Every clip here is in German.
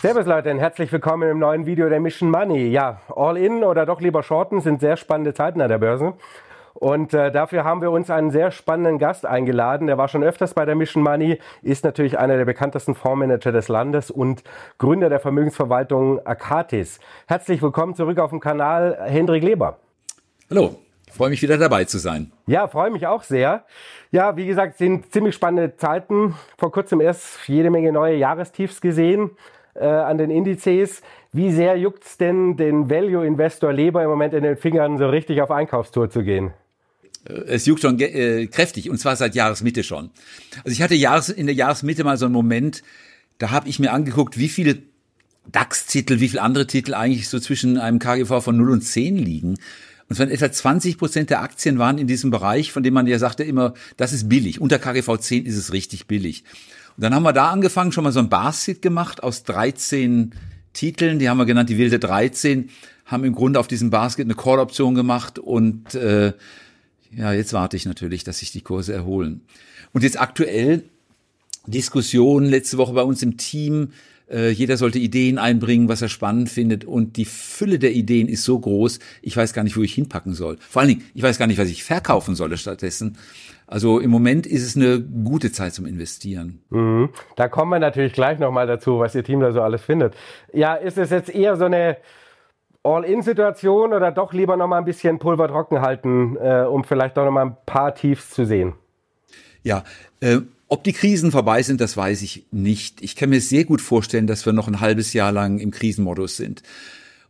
Servus Leute und herzlich willkommen im neuen Video der Mission Money. Ja, All-In oder doch lieber Shorten sind sehr spannende Zeiten an der Börse. Und äh, dafür haben wir uns einen sehr spannenden Gast eingeladen. Der war schon öfters bei der Mission Money, ist natürlich einer der bekanntesten Fondsmanager des Landes und Gründer der Vermögensverwaltung Akatis. Herzlich willkommen zurück auf dem Kanal Hendrik Leber. Hallo, freue mich wieder dabei zu sein. Ja, freue mich auch sehr. Ja, wie gesagt, sind ziemlich spannende Zeiten. Vor kurzem erst jede Menge neue Jahrestiefs gesehen äh, an den Indizes. Wie sehr juckt es denn den Value Investor Leber im Moment in den Fingern, so richtig auf Einkaufstour zu gehen? Äh, es juckt schon äh, kräftig und zwar seit Jahresmitte schon. Also ich hatte Jahres, in der Jahresmitte mal so einen Moment, da habe ich mir angeguckt, wie viele DAX-Titel, wie viele andere Titel eigentlich so zwischen einem KGV von 0 und 10 liegen. Und zwar etwa 20 Prozent der Aktien waren in diesem Bereich, von dem man ja sagte immer, das ist billig. Unter KGV 10 ist es richtig billig. Dann haben wir da angefangen, schon mal so ein Basket gemacht aus 13 Titeln, die haben wir genannt die wilde 13, haben im Grunde auf diesem Basket eine Call-Option gemacht und äh, ja, jetzt warte ich natürlich, dass sich die Kurse erholen. Und jetzt aktuell Diskussion letzte Woche bei uns im Team. Äh, jeder sollte Ideen einbringen, was er spannend findet. Und die Fülle der Ideen ist so groß, ich weiß gar nicht, wo ich hinpacken soll. Vor allen Dingen, ich weiß gar nicht, was ich verkaufen solle stattdessen. Also im Moment ist es eine gute Zeit zum Investieren. Mhm. Da kommen wir natürlich gleich nochmal dazu, was Ihr Team da so alles findet. Ja, ist es jetzt eher so eine All-In-Situation oder doch lieber noch mal ein bisschen Pulver trocken halten, äh, um vielleicht doch noch mal ein paar Tiefs zu sehen? Ja, äh, ob die Krisen vorbei sind, das weiß ich nicht. Ich kann mir sehr gut vorstellen, dass wir noch ein halbes Jahr lang im Krisenmodus sind.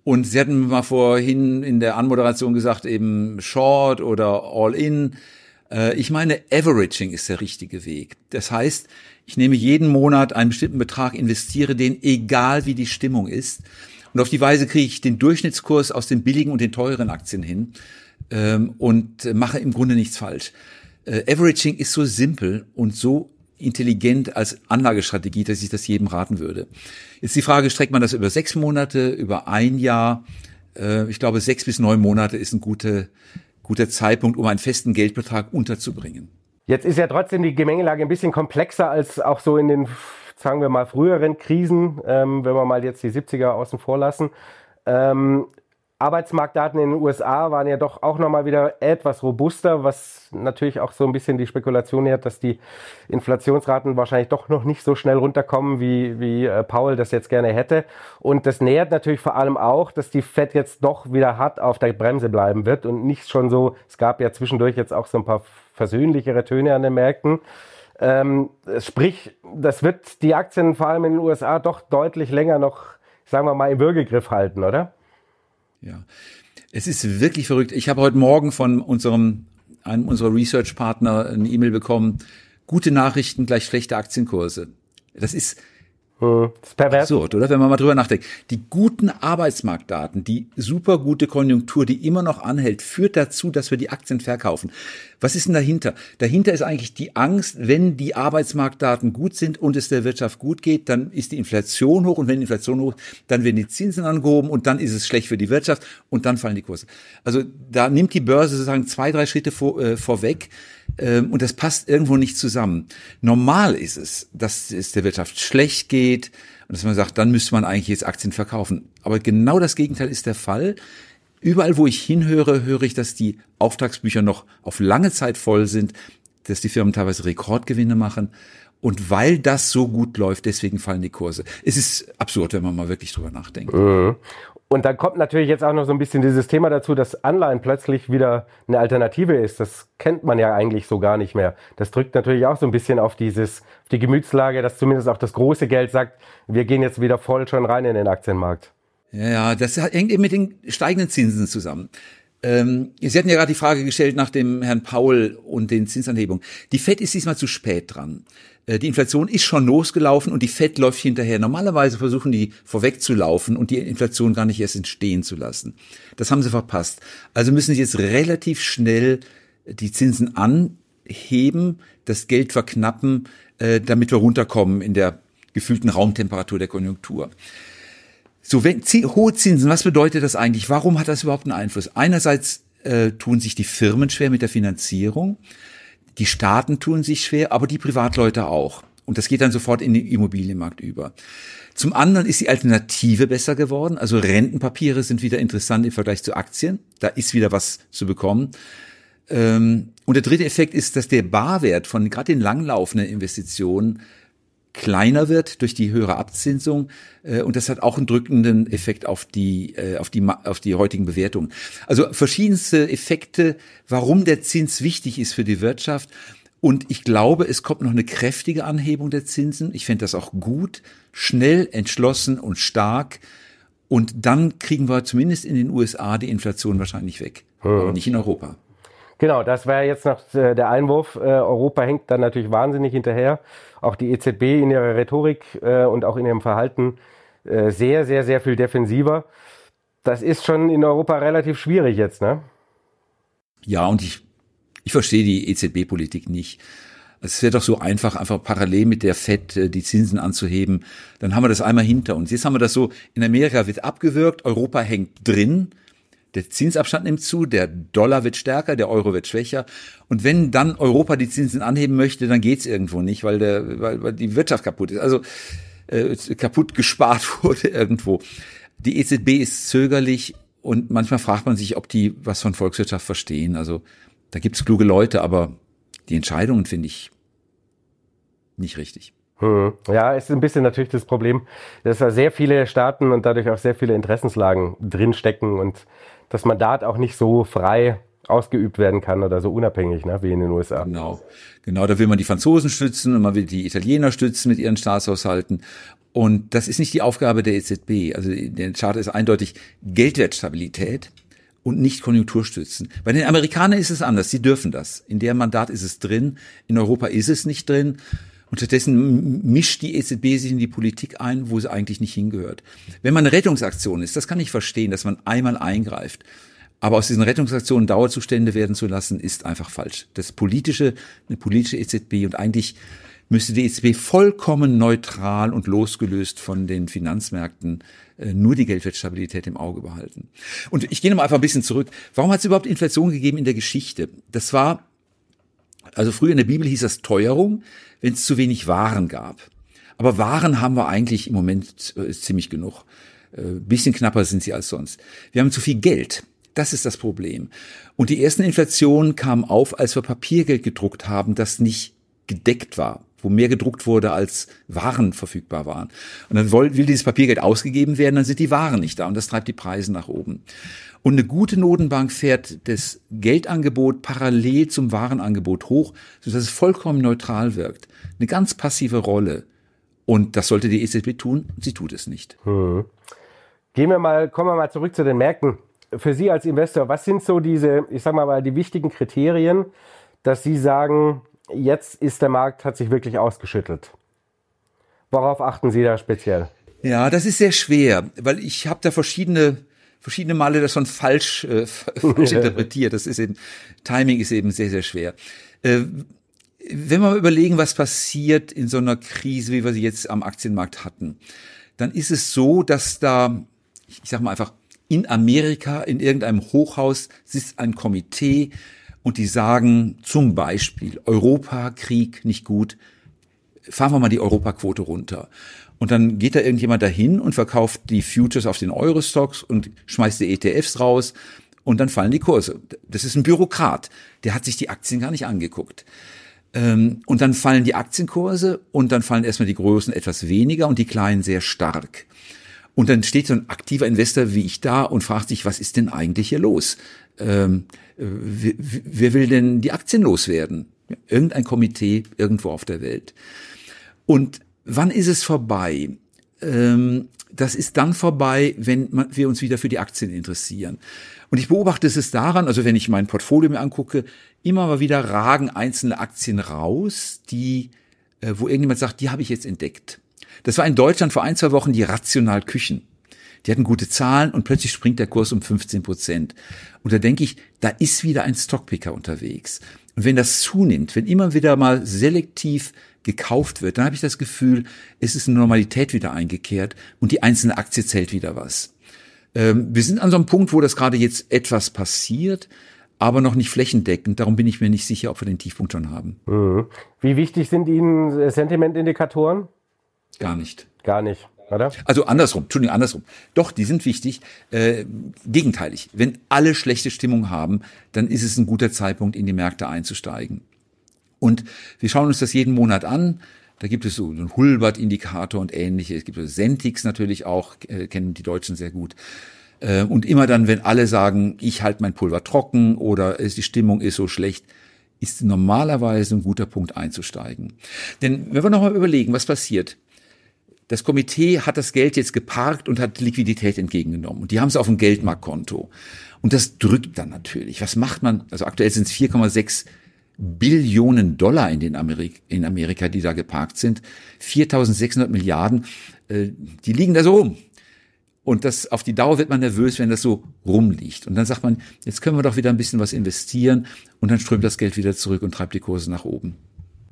Und Sie hatten mal vorhin in der Anmoderation gesagt, eben Short oder All-In. Äh, ich meine, Averaging ist der richtige Weg. Das heißt, ich nehme jeden Monat einen bestimmten Betrag, investiere den, egal wie die Stimmung ist. Und auf die Weise kriege ich den Durchschnittskurs aus den billigen und den teuren Aktien hin ähm, und mache im Grunde nichts falsch. Äh, Averaging ist so simpel und so intelligent als Anlagestrategie, dass ich das jedem raten würde. Jetzt die Frage, streckt man das über sechs Monate, über ein Jahr? Äh, ich glaube, sechs bis neun Monate ist ein guter, guter Zeitpunkt, um einen festen Geldbetrag unterzubringen. Jetzt ist ja trotzdem die Gemengelage ein bisschen komplexer als auch so in den sagen wir mal, früheren Krisen, ähm, wenn wir mal jetzt die 70er außen vor lassen. Arbeitsmarktdaten in den USA waren ja doch auch nochmal wieder etwas robuster, was natürlich auch so ein bisschen die Spekulation nährt, dass die Inflationsraten wahrscheinlich doch noch nicht so schnell runterkommen, wie, wie äh, Paul das jetzt gerne hätte. Und das nähert natürlich vor allem auch, dass die Fed jetzt doch wieder hart auf der Bremse bleiben wird und nicht schon so, es gab ja zwischendurch jetzt auch so ein paar versöhnlichere Töne an den Märkten. Ähm, sprich, das wird die Aktien vor allem in den USA doch deutlich länger noch, sagen wir mal, im Würgegriff halten, oder? Ja, es ist wirklich verrückt. Ich habe heute Morgen von unserem einem unserer Research-Partner eine E-Mail bekommen. Gute Nachrichten gleich schlechte Aktienkurse. Das ist das ist absurd, oder? Wenn man mal drüber nachdenkt. Die guten Arbeitsmarktdaten, die super gute Konjunktur, die immer noch anhält, führt dazu, dass wir die Aktien verkaufen. Was ist denn dahinter? Dahinter ist eigentlich die Angst, wenn die Arbeitsmarktdaten gut sind und es der Wirtschaft gut geht, dann ist die Inflation hoch und wenn die Inflation hoch, dann werden die Zinsen angehoben und dann ist es schlecht für die Wirtschaft und dann fallen die Kurse. Also da nimmt die Börse sozusagen zwei, drei Schritte vor, äh, vorweg ähm, und das passt irgendwo nicht zusammen. Normal ist es, dass es der Wirtschaft schlecht geht und dass man sagt, dann müsste man eigentlich jetzt Aktien verkaufen. Aber genau das Gegenteil ist der Fall. Überall, wo ich hinhöre, höre ich, dass die Auftragsbücher noch auf lange Zeit voll sind, dass die Firmen teilweise Rekordgewinne machen. Und weil das so gut läuft, deswegen fallen die Kurse. Es ist absurd, wenn man mal wirklich drüber nachdenkt. Mhm. Und dann kommt natürlich jetzt auch noch so ein bisschen dieses Thema dazu, dass Anleihen plötzlich wieder eine Alternative ist. Das kennt man ja eigentlich so gar nicht mehr. Das drückt natürlich auch so ein bisschen auf dieses, auf die Gemütslage, dass zumindest auch das große Geld sagt, wir gehen jetzt wieder voll schon rein in den Aktienmarkt. Ja, das hängt eben mit den steigenden Zinsen zusammen. Ähm, Sie hatten ja gerade die Frage gestellt nach dem Herrn Paul und den Zinsanhebungen. Die FED ist diesmal zu spät dran. Äh, die Inflation ist schon losgelaufen und die FED läuft hinterher. Normalerweise versuchen die vorwegzulaufen und die Inflation gar nicht erst entstehen zu lassen. Das haben sie verpasst. Also müssen sie jetzt relativ schnell die Zinsen anheben, das Geld verknappen, äh, damit wir runterkommen in der gefühlten Raumtemperatur der Konjunktur. So, wenn, hohe Zinsen, was bedeutet das eigentlich? Warum hat das überhaupt einen Einfluss? Einerseits äh, tun sich die Firmen schwer mit der Finanzierung, die Staaten tun sich schwer, aber die Privatleute auch. Und das geht dann sofort in den Immobilienmarkt über. Zum anderen ist die Alternative besser geworden. Also Rentenpapiere sind wieder interessant im Vergleich zu Aktien. Da ist wieder was zu bekommen. Ähm, und der dritte Effekt ist, dass der Barwert von gerade den langlaufenden Investitionen kleiner wird durch die höhere Abzinsung äh, und das hat auch einen drückenden Effekt auf die äh, auf die auf die heutigen Bewertungen. Also verschiedenste Effekte, warum der Zins wichtig ist für die Wirtschaft und ich glaube, es kommt noch eine kräftige Anhebung der Zinsen. Ich fände das auch gut, schnell, entschlossen und stark und dann kriegen wir zumindest in den USA die Inflation wahrscheinlich weg, hm. aber nicht in Europa. Genau, das wäre jetzt noch äh, der Einwurf. Äh, Europa hängt dann natürlich wahnsinnig hinterher. Auch die EZB in ihrer Rhetorik äh, und auch in ihrem Verhalten sehr, sehr, sehr viel defensiver. Das ist schon in Europa relativ schwierig jetzt, ne? Ja, und ich, ich verstehe die EZB-Politik nicht. Es wäre doch so einfach, einfach parallel mit der FED die Zinsen anzuheben. Dann haben wir das einmal hinter uns. Jetzt haben wir das so, in Amerika wird abgewürgt, Europa hängt drin der Zinsabstand nimmt zu, der Dollar wird stärker, der Euro wird schwächer. Und wenn dann Europa die Zinsen anheben möchte, dann geht's irgendwo nicht, weil, der, weil, weil die Wirtschaft kaputt ist. Also äh, kaputt gespart wurde irgendwo. Die EZB ist zögerlich und manchmal fragt man sich, ob die was von Volkswirtschaft verstehen. Also da gibt's kluge Leute, aber die Entscheidungen finde ich nicht richtig. Hm. Ja, ist ein bisschen natürlich das Problem, dass da sehr viele Staaten und dadurch auch sehr viele Interessenslagen drinstecken und das Mandat auch nicht so frei ausgeübt werden kann oder so unabhängig, ne, wie in den USA. Genau, genau. Da will man die Franzosen stützen und man will die Italiener stützen mit ihren Staatshaushalten. Und das ist nicht die Aufgabe der EZB. Also der Charter ist eindeutig Geldwertstabilität und nicht Konjunkturstützen. Bei den Amerikanern ist es anders. Sie dürfen das. In deren Mandat ist es drin. In Europa ist es nicht drin. Und stattdessen mischt die EZB sich in die Politik ein, wo sie eigentlich nicht hingehört. Wenn man eine Rettungsaktion ist, das kann ich verstehen, dass man einmal eingreift. Aber aus diesen Rettungsaktionen Dauerzustände werden zu lassen, ist einfach falsch. Das politische, eine politische EZB und eigentlich müsste die EZB vollkommen neutral und losgelöst von den Finanzmärkten äh, nur die Geldwertstabilität im Auge behalten. Und ich gehe nochmal einfach ein bisschen zurück. Warum hat es überhaupt Inflation gegeben in der Geschichte? Das war, also früher in der Bibel hieß das Teuerung wenn es zu wenig Waren gab. Aber Waren haben wir eigentlich im Moment äh, ziemlich genug. Äh, bisschen knapper sind sie als sonst. Wir haben zu viel Geld. Das ist das Problem. Und die ersten Inflationen kamen auf, als wir Papiergeld gedruckt haben, das nicht gedeckt war, wo mehr gedruckt wurde, als Waren verfügbar waren. Und dann will dieses Papiergeld ausgegeben werden, dann sind die Waren nicht da und das treibt die Preise nach oben. Und eine gute Notenbank fährt das Geldangebot parallel zum Warenangebot hoch, sodass es vollkommen neutral wirkt. Eine ganz passive Rolle. Und das sollte die EZB tun. Sie tut es nicht. Hm. Gehen wir mal, kommen wir mal zurück zu den Märkten. Für Sie als Investor, was sind so diese, ich sag mal, die wichtigen Kriterien, dass Sie sagen, jetzt ist der Markt, hat sich wirklich ausgeschüttelt? Worauf achten Sie da speziell? Ja, das ist sehr schwer, weil ich habe da verschiedene verschiedene Male das schon falsch, äh, falsch interpretiert. Das ist eben, Timing ist eben sehr, sehr schwer. Äh, wenn wir mal überlegen, was passiert in so einer Krise, wie wir sie jetzt am Aktienmarkt hatten, dann ist es so, dass da, ich sag mal einfach, in Amerika in irgendeinem Hochhaus sitzt ein Komitee und die sagen zum Beispiel Europa, Krieg, nicht gut, fahren wir mal die Europaquote runter. Und dann geht da irgendjemand dahin und verkauft die Futures auf den Eurostocks und schmeißt die ETFs raus und dann fallen die Kurse. Das ist ein Bürokrat, der hat sich die Aktien gar nicht angeguckt. Ähm, und dann fallen die Aktienkurse und dann fallen erstmal die Großen etwas weniger und die Kleinen sehr stark. Und dann steht so ein aktiver Investor wie ich da und fragt sich, was ist denn eigentlich hier los? Wer, wer will denn die Aktien loswerden? Irgendein Komitee irgendwo auf der Welt. Und Wann ist es vorbei? Ähm, das ist dann vorbei, wenn wir uns wieder für die Aktien interessieren. Und ich beobachte es daran, also wenn ich mein Portfolio mir angucke, immer mal wieder ragen einzelne Aktien raus, die, äh, wo irgendjemand sagt, die habe ich jetzt entdeckt. Das war in Deutschland vor ein, zwei Wochen die Rational Küchen. Die hatten gute Zahlen und plötzlich springt der Kurs um 15 Prozent. Und da denke ich, da ist wieder ein Stockpicker unterwegs. Und wenn das zunimmt, wenn immer wieder mal selektiv gekauft wird, dann habe ich das Gefühl, es ist eine Normalität wieder eingekehrt und die einzelne Aktie zählt wieder was. Ähm, wir sind an so einem Punkt, wo das gerade jetzt etwas passiert, aber noch nicht flächendeckend. Darum bin ich mir nicht sicher, ob wir den Tiefpunkt schon haben. Mhm. Wie wichtig sind Ihnen Sentimentindikatoren? Gar nicht. Gar nicht. Oder? Also andersrum, Entschuldigung, andersrum. Doch, die sind wichtig. Äh, gegenteilig. Wenn alle schlechte Stimmung haben, dann ist es ein guter Zeitpunkt, in die Märkte einzusteigen. Und wir schauen uns das jeden Monat an. Da gibt es so einen Hulbert-Indikator und ähnliche. Es gibt Sentix natürlich auch, äh, kennen die Deutschen sehr gut. Äh, und immer dann, wenn alle sagen, ich halte mein Pulver trocken oder die Stimmung ist so schlecht, ist normalerweise ein guter Punkt einzusteigen. Denn wenn wir nochmal überlegen, was passiert. Das Komitee hat das Geld jetzt geparkt und hat Liquidität entgegengenommen. Und die haben es auf dem Geldmarktkonto. Und das drückt dann natürlich. Was macht man? Also aktuell sind es 4,6 Billionen Dollar in, den Amerik in Amerika, die da geparkt sind. 4.600 Milliarden, äh, die liegen da so rum. Und das, auf die Dauer wird man nervös, wenn das so rumliegt. Und dann sagt man, jetzt können wir doch wieder ein bisschen was investieren und dann strömt das Geld wieder zurück und treibt die Kurse nach oben.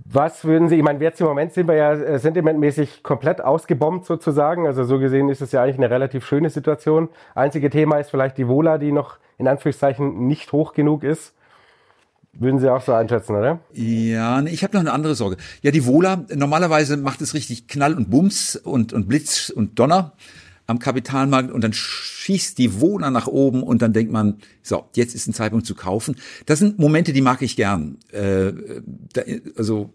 Was würden Sie, ich meine, jetzt im Moment sind wir ja äh, sentimentmäßig komplett ausgebombt sozusagen. Also so gesehen ist es ja eigentlich eine relativ schöne Situation. Einzige Thema ist vielleicht die Vola, die noch in Anführungszeichen nicht hoch genug ist. Würden Sie auch so einschätzen, oder? Ja, ich habe noch eine andere Sorge. Ja, die Vola, normalerweise macht es richtig Knall und Bums und, und Blitz und Donner am Kapitalmarkt und dann schießt die Wohner nach oben und dann denkt man, so, jetzt ist ein Zeitpunkt zu kaufen. Das sind Momente, die mag ich gern. Äh, da, also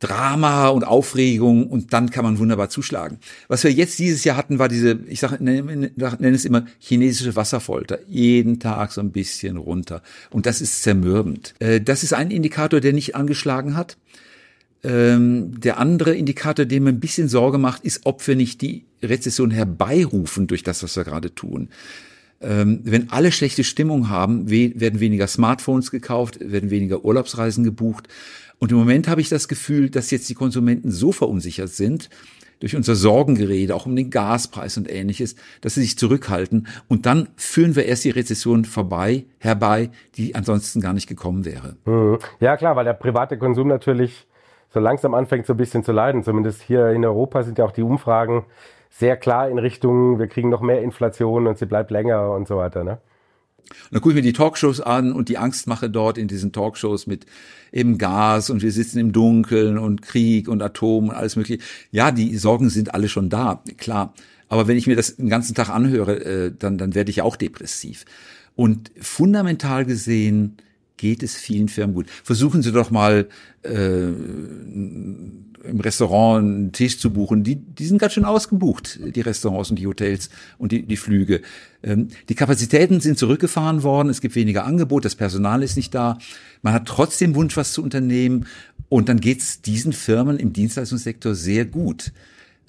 Drama und Aufregung und dann kann man wunderbar zuschlagen. Was wir jetzt dieses Jahr hatten, war diese, ich sage, nenne, nenne es immer chinesische Wasserfolter. Jeden Tag so ein bisschen runter. Und das ist zermürbend. Äh, das ist ein Indikator, der nicht angeschlagen hat. Ähm, der andere Indikator, der mir ein bisschen Sorge macht, ist, ob wir nicht die Rezession herbeirufen durch das, was wir gerade tun. Ähm, wenn alle schlechte Stimmung haben, we werden weniger Smartphones gekauft, werden weniger Urlaubsreisen gebucht. Und im Moment habe ich das Gefühl, dass jetzt die Konsumenten so verunsichert sind, durch unser Sorgengerede, auch um den Gaspreis und ähnliches, dass sie sich zurückhalten. Und dann führen wir erst die Rezession vorbei, herbei, die ansonsten gar nicht gekommen wäre. Mhm. Ja, klar, weil der private Konsum natürlich so langsam anfängt so ein bisschen zu leiden. Zumindest hier in Europa sind ja auch die Umfragen sehr klar in Richtung, wir kriegen noch mehr Inflation und sie bleibt länger und so weiter. Ne? Und dann gucke ich mir die Talkshows an und die Angstmache dort in diesen Talkshows mit eben Gas und wir sitzen im Dunkeln und Krieg und Atom und alles mögliche. Ja, die Sorgen sind alle schon da, klar. Aber wenn ich mir das den ganzen Tag anhöre, äh, dann, dann werde ich auch depressiv. Und fundamental gesehen geht es vielen Firmen gut. Versuchen Sie doch mal äh, im Restaurant einen Tisch zu buchen. Die, die sind ganz schön ausgebucht, die Restaurants und die Hotels und die, die Flüge. Ähm, die Kapazitäten sind zurückgefahren worden, es gibt weniger Angebot, das Personal ist nicht da. Man hat trotzdem Wunsch, was zu unternehmen. Und dann geht es diesen Firmen im Dienstleistungssektor sehr gut.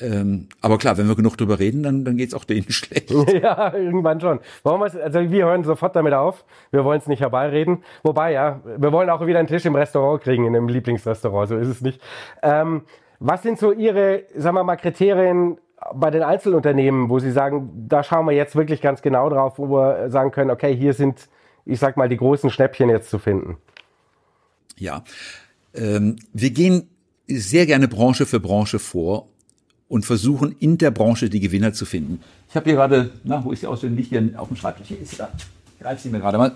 Ähm, aber klar, wenn wir genug drüber reden, dann, dann geht's auch denen schlecht. ja, irgendwann schon. Wollen also wir hören sofort damit auf. Wir wollen es nicht herbeireden. Wobei, ja, wir wollen auch wieder einen Tisch im Restaurant kriegen, in einem Lieblingsrestaurant. So ist es nicht. Ähm, was sind so Ihre, sagen wir mal, Kriterien bei den Einzelunternehmen, wo Sie sagen, da schauen wir jetzt wirklich ganz genau drauf, wo wir sagen können, okay, hier sind, ich sag mal, die großen Schnäppchen jetzt zu finden? Ja, ähm, wir gehen sehr gerne Branche für Branche vor und versuchen in der Branche die Gewinner zu finden. Ich habe hier gerade, na, wo ist die Auswertung? Liegt hier auf dem Schreibtisch. Hier ist da. Ich sie mir gerade mal.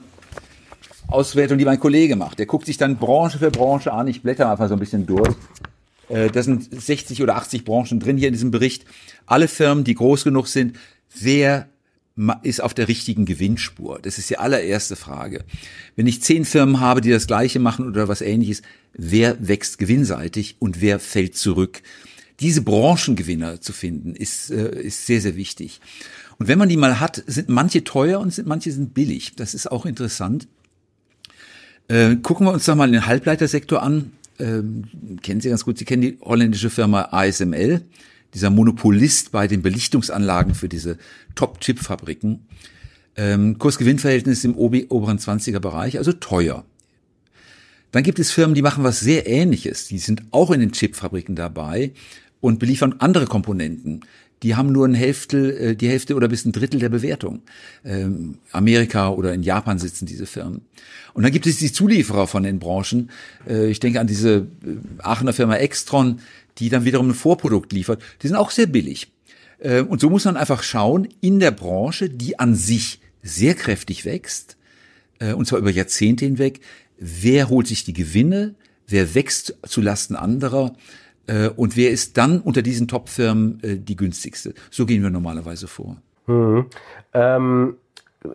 Auswertung, die mein Kollege macht. Der guckt sich dann Branche für Branche an. Ich blätter einfach so ein bisschen durch. Äh, da sind 60 oder 80 Branchen drin hier in diesem Bericht. Alle Firmen, die groß genug sind, wer ist auf der richtigen Gewinnspur? Das ist die allererste Frage. Wenn ich zehn Firmen habe, die das Gleiche machen oder was ähnliches, wer wächst gewinnseitig und wer fällt zurück? Diese Branchengewinner zu finden, ist, äh, ist sehr, sehr wichtig. Und wenn man die mal hat, sind manche teuer und sind, manche sind billig. Das ist auch interessant. Äh, gucken wir uns doch mal den Halbleitersektor an. Ähm, kennen Sie ganz gut, Sie kennen die holländische Firma ASML, dieser Monopolist bei den Belichtungsanlagen für diese Top-Chip-Fabriken. Ähm, Kursgewinnverhältnis im oberen 20er Bereich, also teuer. Dann gibt es Firmen, die machen was sehr ähnliches. Die sind auch in den Chipfabriken dabei und beliefern andere Komponenten. Die haben nur ein Hälfte, äh, die Hälfte oder bis ein Drittel der Bewertung. Ähm, Amerika oder in Japan sitzen diese Firmen. Und dann gibt es die Zulieferer von den Branchen. Äh, ich denke an diese äh, Aachener Firma Extron, die dann wiederum ein Vorprodukt liefert. Die sind auch sehr billig. Und so muss man einfach schauen, in der Branche, die an sich sehr kräftig wächst, äh, und zwar über Jahrzehnte hinweg. Wer holt sich die Gewinne? Wer wächst zu Lasten anderer? Äh, und wer ist dann unter diesen Top-Firmen äh, die günstigste? So gehen wir normalerweise vor. Mhm. Ähm,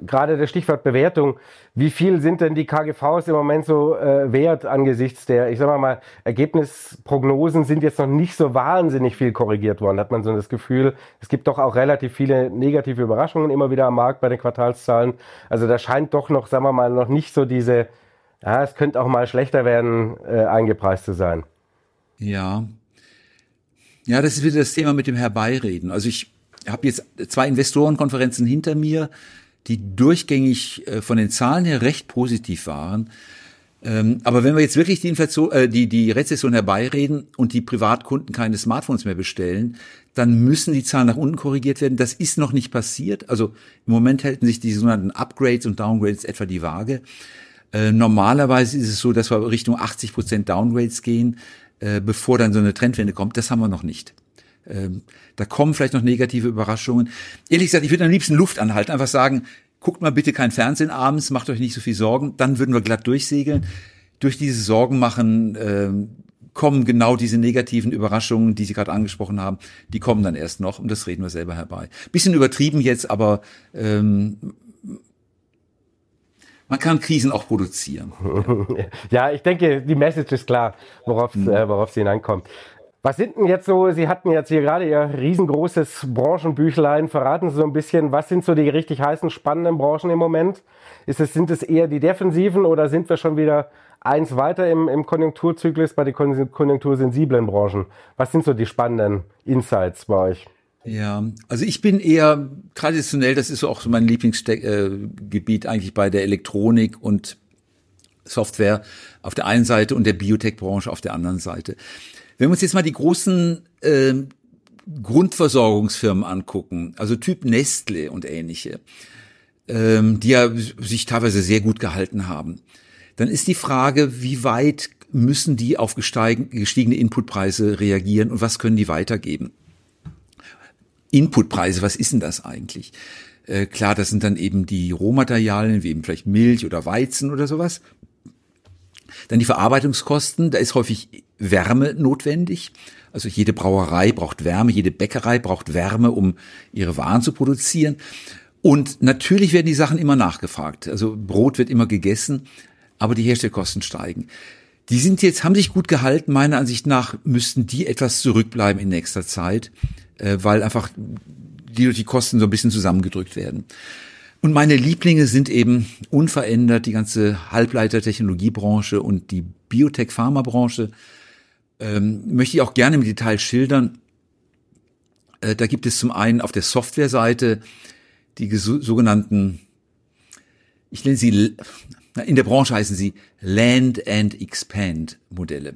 Gerade das Stichwort Bewertung. Wie viel sind denn die KGVs im Moment so äh, wert angesichts der, ich sag mal, mal, Ergebnisprognosen sind jetzt noch nicht so wahnsinnig viel korrigiert worden, hat man so das Gefühl. Es gibt doch auch relativ viele negative Überraschungen immer wieder am Markt bei den Quartalszahlen. Also da scheint doch noch, sagen wir mal, noch nicht so diese, ja, es könnte auch mal schlechter werden, äh, eingepreist zu sein. Ja. Ja, das ist wieder das Thema mit dem Herbeireden. Also ich habe jetzt zwei Investorenkonferenzen hinter mir, die durchgängig äh, von den Zahlen her recht positiv waren. Ähm, aber wenn wir jetzt wirklich die Inflation, äh, die, die Rezession herbeireden und die Privatkunden keine Smartphones mehr bestellen, dann müssen die Zahlen nach unten korrigiert werden. Das ist noch nicht passiert. Also im Moment halten sich die sogenannten Upgrades und Downgrades etwa die Waage. Äh, normalerweise ist es so, dass wir Richtung 80 Prozent Downgrades gehen, äh, bevor dann so eine Trendwende kommt. Das haben wir noch nicht. Ähm, da kommen vielleicht noch negative Überraschungen. Ehrlich gesagt, ich würde am liebsten Luft anhalten, einfach sagen, guckt mal bitte kein Fernsehen abends, macht euch nicht so viel Sorgen, dann würden wir glatt durchsegeln. Durch dieses Sorgen machen äh, kommen genau diese negativen Überraschungen, die Sie gerade angesprochen haben, die kommen dann erst noch und das reden wir selber herbei. Bisschen übertrieben jetzt, aber ähm, man kann Krisen auch produzieren. Ja, ich denke, die Message ist klar, worauf es äh, worauf hineinkommt. Was sind denn jetzt so, Sie hatten jetzt hier gerade Ihr riesengroßes Branchenbüchlein, verraten Sie so ein bisschen, was sind so die richtig heißen, spannenden Branchen im Moment? Ist es, sind es eher die defensiven oder sind wir schon wieder eins weiter im, im Konjunkturzyklus bei den konjunktursensiblen Branchen? Was sind so die spannenden Insights bei euch? Ja, also ich bin eher traditionell, das ist auch so mein Lieblingsgebiet eigentlich bei der Elektronik und Software auf der einen Seite und der Biotech-Branche auf der anderen Seite. Wenn wir uns jetzt mal die großen äh, Grundversorgungsfirmen angucken, also Typ Nestle und ähnliche, ähm, die ja sich teilweise sehr gut gehalten haben, dann ist die Frage, wie weit müssen die auf gestiegene Inputpreise reagieren und was können die weitergeben? Inputpreise, was ist denn das eigentlich? Äh, klar, das sind dann eben die Rohmaterialien, wie eben vielleicht Milch oder Weizen oder sowas. Dann die Verarbeitungskosten, da ist häufig Wärme notwendig. Also jede Brauerei braucht Wärme, jede Bäckerei braucht Wärme, um ihre Waren zu produzieren. Und natürlich werden die Sachen immer nachgefragt. Also Brot wird immer gegessen, aber die Herstellkosten steigen. Die sind jetzt, haben sich gut gehalten. Meiner Ansicht nach müssten die etwas zurückbleiben in nächster Zeit, äh, weil einfach die durch die Kosten so ein bisschen zusammengedrückt werden. Und meine Lieblinge sind eben unverändert die ganze Halbleitertechnologiebranche und die Biotech-Pharmabranche. Ähm, möchte ich auch gerne im Detail schildern. Äh, da gibt es zum einen auf der Softwareseite die sogenannten, ich nenne sie, in der Branche heißen sie Land and Expand Modelle.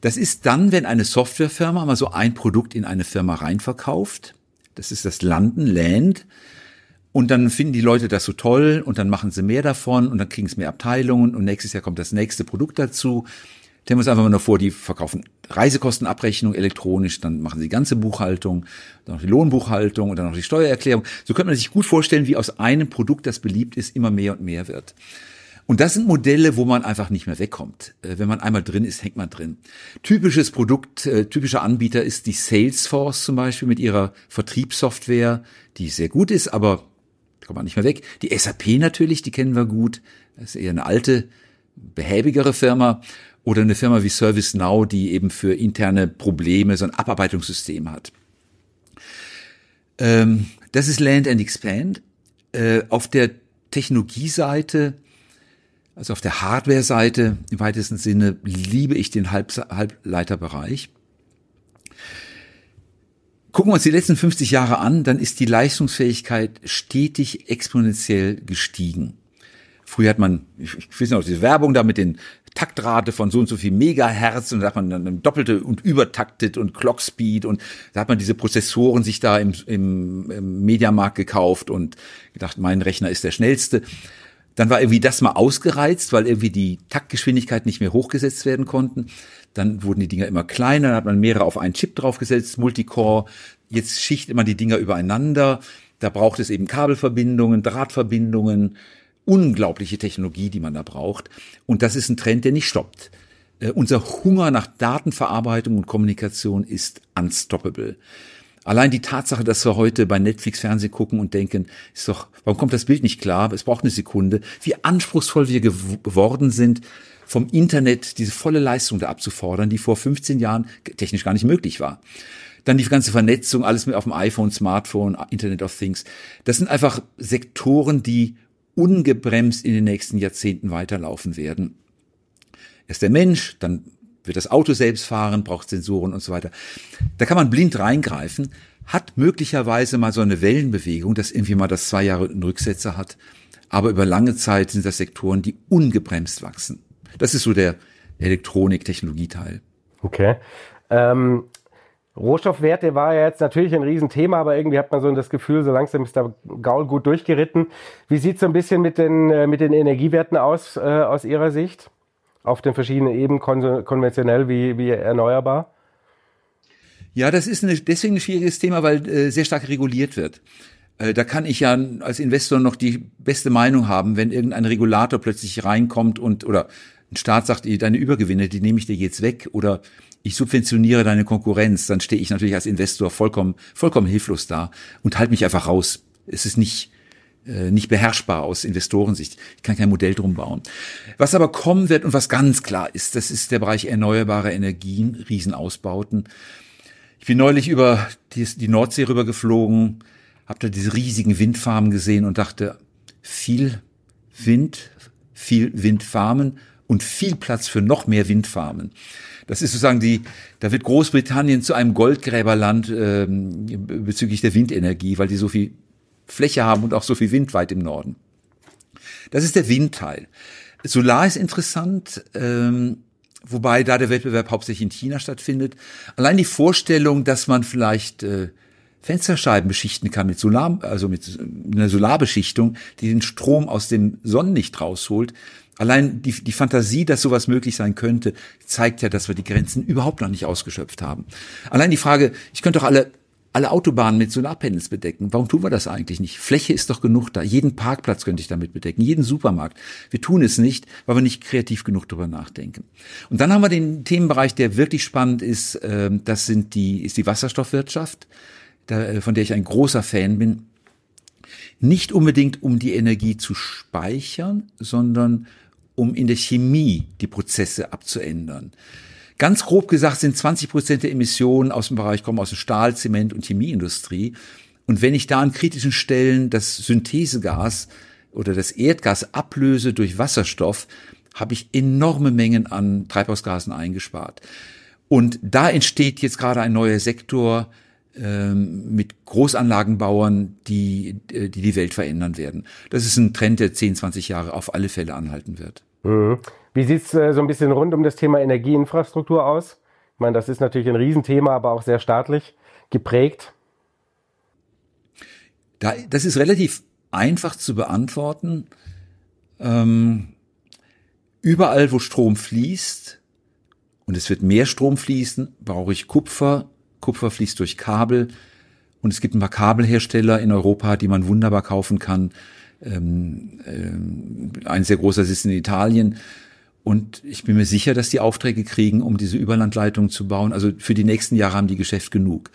Das ist dann, wenn eine Softwarefirma mal so ein Produkt in eine Firma reinverkauft. Das ist das Landen, Land. Und dann finden die Leute das so toll und dann machen sie mehr davon und dann kriegen es mehr Abteilungen und nächstes Jahr kommt das nächste Produkt dazu. Stellen wir uns einfach mal nur vor, die verkaufen Reisekostenabrechnung elektronisch, dann machen sie die ganze Buchhaltung, dann noch die Lohnbuchhaltung und dann noch die Steuererklärung. So könnte man sich gut vorstellen, wie aus einem Produkt, das beliebt ist, immer mehr und mehr wird. Und das sind Modelle, wo man einfach nicht mehr wegkommt. Äh, wenn man einmal drin ist, hängt man drin. Typisches Produkt, äh, typischer Anbieter ist die Salesforce zum Beispiel mit ihrer Vertriebssoftware, die sehr gut ist, aber kommt man nicht mehr weg. Die SAP natürlich, die kennen wir gut. Das ist eher eine alte, behäbigere Firma. Oder eine Firma wie ServiceNow, die eben für interne Probleme so ein Abarbeitungssystem hat. Ähm, das ist Land and Expand. Äh, auf der Technologieseite, also auf der Hardware-Seite im weitesten Sinne, liebe ich den Halb Halbleiterbereich. Gucken wir uns die letzten 50 Jahre an, dann ist die Leistungsfähigkeit stetig exponentiell gestiegen. Früher hat man, ich, weiß noch, diese Werbung da mit den Taktrate von so und so viel Megahertz und da hat man dann doppelte und übertaktet und Clockspeed und da hat man diese Prozessoren sich da im, im, im Mediamarkt gekauft und gedacht, mein Rechner ist der schnellste. Dann war irgendwie das mal ausgereizt, weil irgendwie die Taktgeschwindigkeit nicht mehr hochgesetzt werden konnten. Dann wurden die Dinger immer kleiner, dann hat man mehrere auf einen Chip draufgesetzt, Multicore. Jetzt schichtet man die Dinger übereinander. Da braucht es eben Kabelverbindungen, Drahtverbindungen, unglaubliche Technologie, die man da braucht. Und das ist ein Trend, der nicht stoppt. Äh, unser Hunger nach Datenverarbeitung und Kommunikation ist unstoppable. Allein die Tatsache, dass wir heute bei Netflix Fernsehen gucken und denken, ist doch, warum kommt das Bild nicht klar? Es braucht eine Sekunde. Wie anspruchsvoll wir geworden sind, vom Internet diese volle Leistung da abzufordern, die vor 15 Jahren technisch gar nicht möglich war. Dann die ganze Vernetzung, alles mit auf dem iPhone, Smartphone, Internet of Things. Das sind einfach Sektoren, die ungebremst in den nächsten Jahrzehnten weiterlaufen werden. Erst der Mensch, dann wird das Auto selbst fahren, braucht Sensoren und so weiter. Da kann man blind reingreifen, hat möglicherweise mal so eine Wellenbewegung, dass irgendwie mal das zwei Jahre einen Rücksetzer hat. Aber über lange Zeit sind das Sektoren, die ungebremst wachsen. Das ist so der Elektronik-Technologieteil. Okay. Ähm, Rohstoffwerte war ja jetzt natürlich ein Riesenthema, aber irgendwie hat man so das Gefühl, so langsam ist der Gaul gut durchgeritten. Wie sieht es so ein bisschen mit den, äh, mit den Energiewerten aus, äh, aus Ihrer Sicht? Auf den verschiedenen Ebenen, kon konventionell wie, wie erneuerbar? Ja, das ist eine, deswegen ein schwieriges Thema, weil äh, sehr stark reguliert wird. Äh, da kann ich ja als Investor noch die beste Meinung haben, wenn irgendein Regulator plötzlich reinkommt und oder ein Staat sagt, deine Übergewinne, die nehme ich dir jetzt weg oder ich subventioniere deine Konkurrenz, dann stehe ich natürlich als Investor vollkommen, vollkommen hilflos da und halte mich einfach raus. Es ist nicht, nicht beherrschbar aus Investorensicht. Ich kann kein Modell drum bauen. Was aber kommen wird und was ganz klar ist, das ist der Bereich erneuerbare Energien, Riesenausbauten. Ich bin neulich über die, die Nordsee rübergeflogen, habe da diese riesigen Windfarmen gesehen und dachte, viel Wind, viel Windfarmen und viel Platz für noch mehr Windfarmen. Das ist sozusagen die, da wird Großbritannien zu einem Goldgräberland äh, bezüglich der Windenergie, weil die so viel Fläche haben und auch so viel Wind weit im Norden. Das ist der Windteil. Solar ist interessant, ähm, wobei da der Wettbewerb hauptsächlich in China stattfindet. Allein die Vorstellung, dass man vielleicht äh, Fensterscheiben beschichten kann mit Solar, also mit einer Solarbeschichtung, die den Strom aus dem Sonnenlicht rausholt. Allein die, die Fantasie, dass sowas möglich sein könnte, zeigt ja, dass wir die Grenzen überhaupt noch nicht ausgeschöpft haben. Allein die Frage, ich könnte doch alle alle Autobahnen mit Solarpanels bedecken. Warum tun wir das eigentlich nicht? Fläche ist doch genug da. Jeden Parkplatz könnte ich damit bedecken, jeden Supermarkt. Wir tun es nicht, weil wir nicht kreativ genug darüber nachdenken. Und dann haben wir den Themenbereich, der wirklich spannend ist. Ähm, das sind die, ist die Wasserstoffwirtschaft, äh, von der ich ein großer Fan bin. Nicht unbedingt, um die Energie zu speichern, sondern um in der Chemie die Prozesse abzuändern. Ganz grob gesagt sind 20 Prozent der Emissionen aus dem Bereich kommen aus dem Stahl, Zement und Chemieindustrie. Und wenn ich da an kritischen Stellen das Synthesegas oder das Erdgas ablöse durch Wasserstoff, habe ich enorme Mengen an Treibhausgasen eingespart. Und da entsteht jetzt gerade ein neuer Sektor ähm, mit Großanlagenbauern, die, äh, die die Welt verändern werden. Das ist ein Trend, der 10, 20 Jahre auf alle Fälle anhalten wird. Mhm. Wie sieht es äh, so ein bisschen rund um das Thema Energieinfrastruktur aus? Ich meine, das ist natürlich ein Riesenthema, aber auch sehr staatlich geprägt. Da, das ist relativ einfach zu beantworten. Ähm, überall, wo Strom fließt, und es wird mehr Strom fließen, brauche ich Kupfer. Kupfer fließt durch Kabel. Und es gibt ein paar Kabelhersteller in Europa, die man wunderbar kaufen kann. Ähm, ähm, ein sehr großer sitzt in Italien. Und ich bin mir sicher, dass die Aufträge kriegen, um diese Überlandleitung zu bauen. Also für die nächsten Jahre haben die Geschäft genug.